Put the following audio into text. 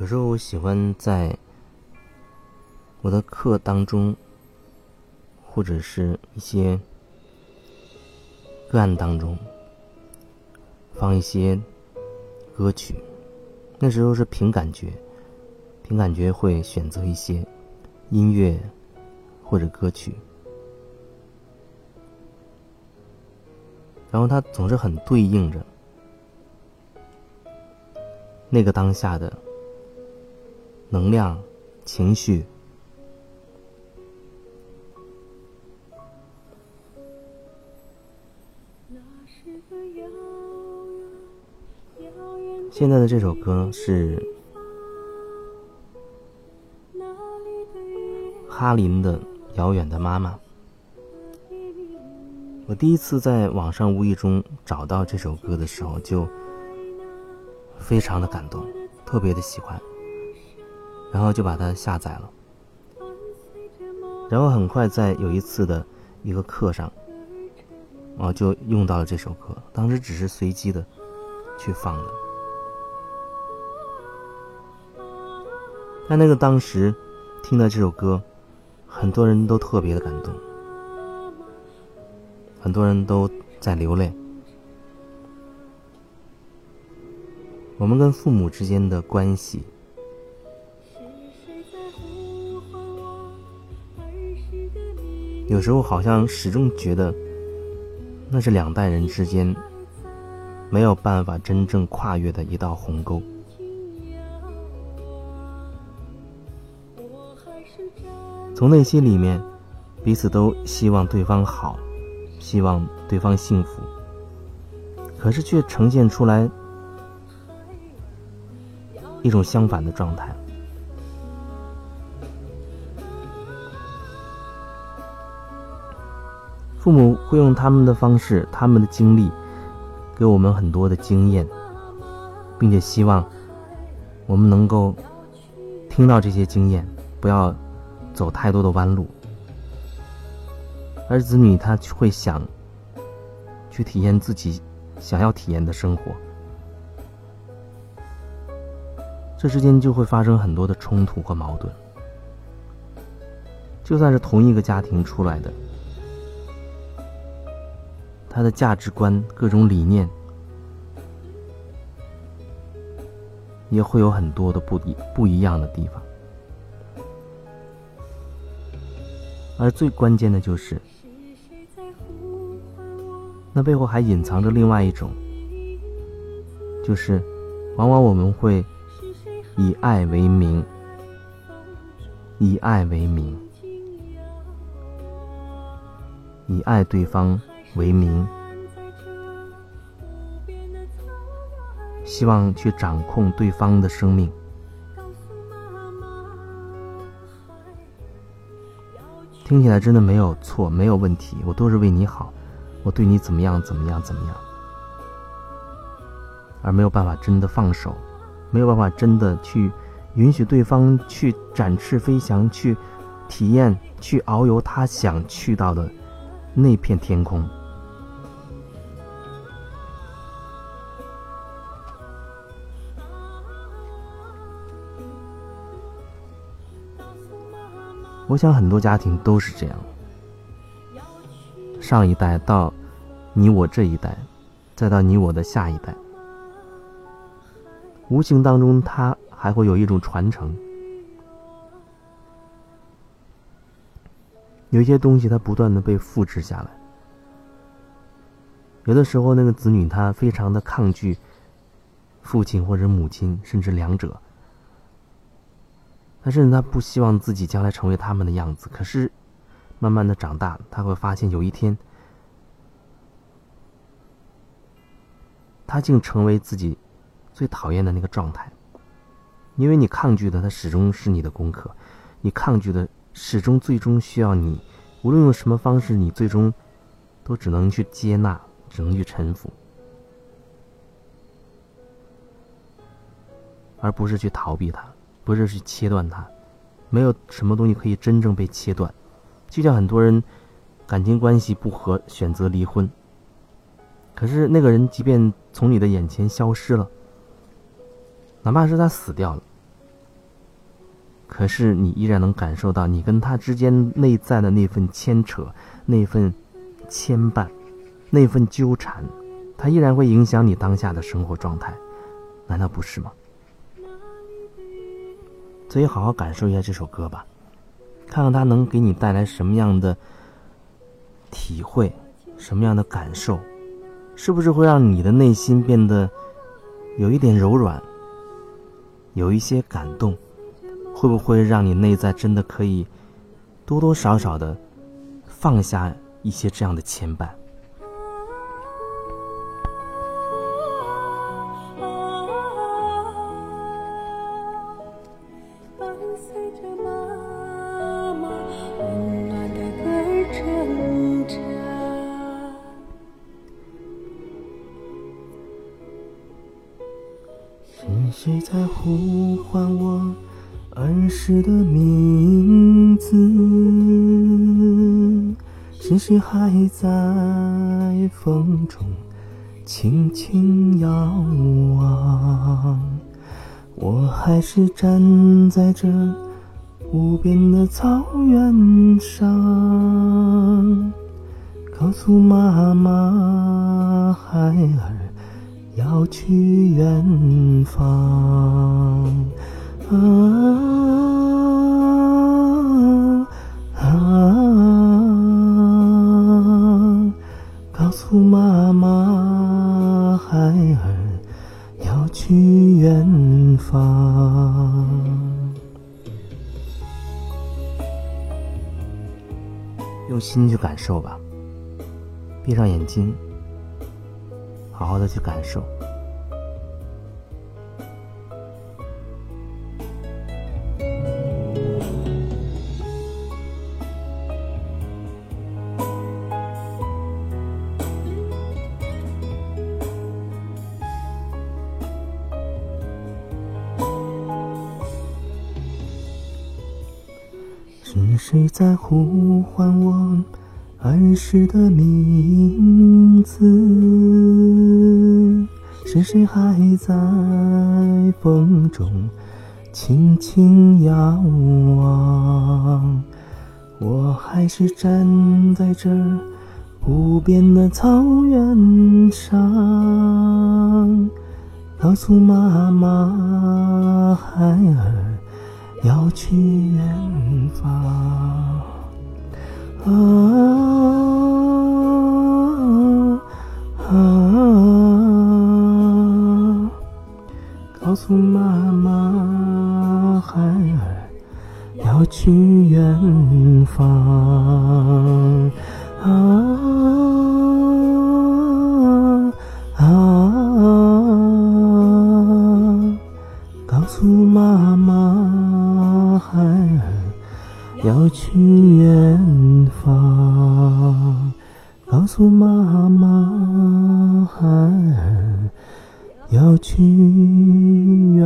有时候我喜欢在我的课当中，或者是一些个案当中，放一些歌曲。那时候是凭感觉，凭感觉会选择一些音乐或者歌曲，然后它总是很对应着那个当下的能量、情绪。现在的这首歌是哈林的《遥远的妈妈》。我第一次在网上无意中找到这首歌的时候，就非常的感动，特别的喜欢，然后就把它下载了。然后很快在有一次的一个课上，我就用到了这首歌。当时只是随机的去放的。但那个当时，听到这首歌，很多人都特别的感动，很多人都在流泪。我们跟父母之间的关系，有时候好像始终觉得，那是两代人之间没有办法真正跨越的一道鸿沟。从内心里面，彼此都希望对方好，希望对方幸福，可是却呈现出来一种相反的状态。父母会用他们的方式、他们的经历，给我们很多的经验，并且希望我们能够听到这些经验，不要。走太多的弯路，而子女他会想去体验自己想要体验的生活，这之间就会发生很多的冲突和矛盾。就算是同一个家庭出来的，他的价值观、各种理念也会有很多的不一不一样的地方。而最关键的就是，那背后还隐藏着另外一种，就是往往我们会以爱为名，以爱为名，以爱对方为名，希望去掌控对方的生命。听起来真的没有错，没有问题，我都是为你好，我对你怎么样怎么样怎么样，而没有办法真的放手，没有办法真的去允许对方去展翅飞翔，去体验，去遨游他想去到的那片天空。我想很多家庭都是这样，上一代到你我这一代，再到你我的下一代，无形当中它还会有一种传承，有一些东西它不断的被复制下来。有的时候那个子女他非常的抗拒父亲或者母亲，甚至两者。他甚至他不希望自己将来成为他们的样子，可是，慢慢的长大，他会发现有一天，他竟成为自己最讨厌的那个状态。因为你抗拒的，他始终是你的功课；你抗拒的，始终最终需要你，无论用什么方式，你最终都只能去接纳，只能去臣服，而不是去逃避他。不是去切断它，没有什么东西可以真正被切断。就像很多人感情关系不和，选择离婚。可是那个人即便从你的眼前消失了，哪怕是他死掉了，可是你依然能感受到你跟他之间内在的那份牵扯、那份牵绊、那份纠缠，它依然会影响你当下的生活状态，难道不是吗？所以好好感受一下这首歌吧，看看它能给你带来什么样的体会，什么样的感受，是不是会让你的内心变得有一点柔软，有一些感动。会不会让你内在真的可以多多少少的放下一些这样的牵绊？是谁在呼唤我？儿时的名字，是谁还在风中轻轻遥望？我还是站在这无边的草原上，告诉妈妈孩儿要去远方。啊啊！告诉妈妈，孩儿要去远方。用心去感受吧，闭上眼睛，好好的去感受。是谁在呼唤我儿时的名字？是谁还在风中轻轻遥望？我还是站在这无边的草原上，告诉妈妈孩儿。要去远方，啊啊告诉妈妈孩儿要去远方。啊啊告诉妈妈孩儿要去要去远